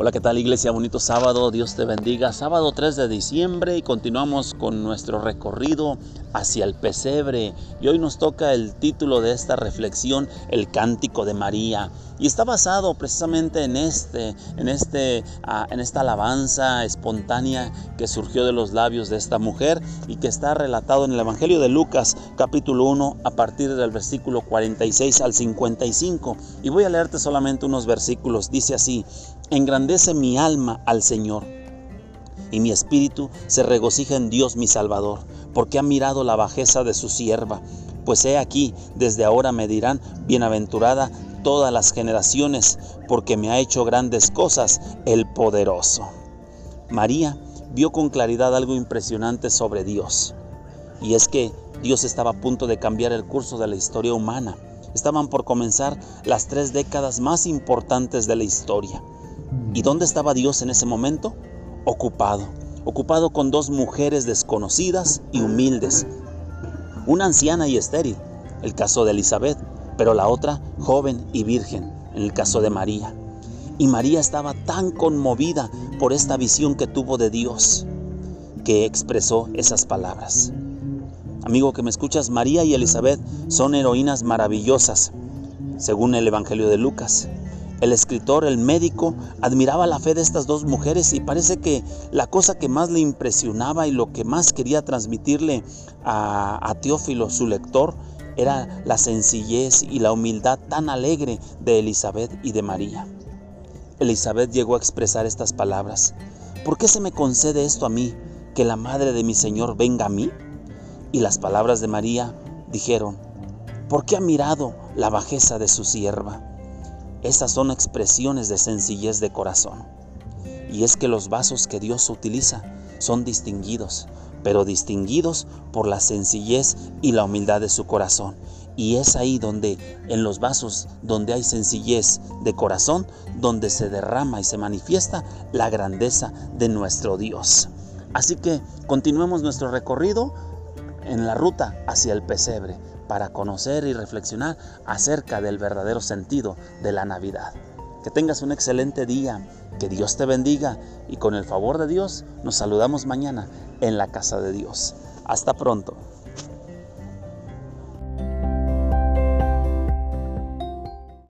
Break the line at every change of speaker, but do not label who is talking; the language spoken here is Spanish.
Hola, ¿qué tal Iglesia? Bonito sábado, Dios te bendiga. Sábado 3 de diciembre y continuamos con nuestro recorrido hacia el pesebre. Y hoy nos toca el título de esta reflexión, el cántico de María. Y está basado precisamente en este, en este, ah, en esta alabanza espontánea que surgió de los labios de esta mujer y que está relatado en el Evangelio de Lucas, capítulo 1, a partir del versículo 46 al 55. Y voy a leerte solamente unos versículos. Dice así: Engrandece mi alma al Señor, y mi espíritu se regocija en Dios mi Salvador, porque ha mirado la bajeza de su sierva. Pues he aquí, desde ahora me dirán, bienaventurada todas las generaciones, porque me ha hecho grandes cosas el poderoso. María vio con claridad algo impresionante sobre Dios, y es que Dios estaba a punto de cambiar el curso de la historia humana. Estaban por comenzar las tres décadas más importantes de la historia. ¿Y dónde estaba Dios en ese momento? Ocupado, ocupado con dos mujeres desconocidas y humildes. Una anciana y estéril, el caso de Elizabeth, pero la otra joven y virgen, en el caso de María. Y María estaba tan conmovida por esta visión que tuvo de Dios, que expresó esas palabras. Amigo que me escuchas, María y Elizabeth son heroínas maravillosas, según el Evangelio de Lucas. El escritor, el médico, admiraba la fe de estas dos mujeres y parece que la cosa que más le impresionaba y lo que más quería transmitirle a, Teófilo, su lector, era la sencillez y la humildad tan alegre de Elizabeth y de María. Elizabeth llegó a expresar estas palabras. ¿Por qué se me concede esto a mí, que la madre de mi Señor venga a mí? Y las palabras de María dijeron, ¿por qué ha mirado la bajeza de su sierva? Estas son expresiones de sencillez de corazón. Y es que los vasos que Dios utiliza son distinguidos, pero distinguidos por la sencillez y la humildad de su corazón. Y es ahí donde, en los vasos donde hay sencillez de corazón, donde se derrama y se manifiesta la grandeza de nuestro Dios. Así que continuemos nuestro recorrido en la ruta hacia el pesebre para conocer y reflexionar acerca del verdadero sentido de la Navidad. Que tengas un excelente día, que Dios te bendiga y con el favor de Dios nos saludamos mañana en la casa de Dios. Hasta pronto.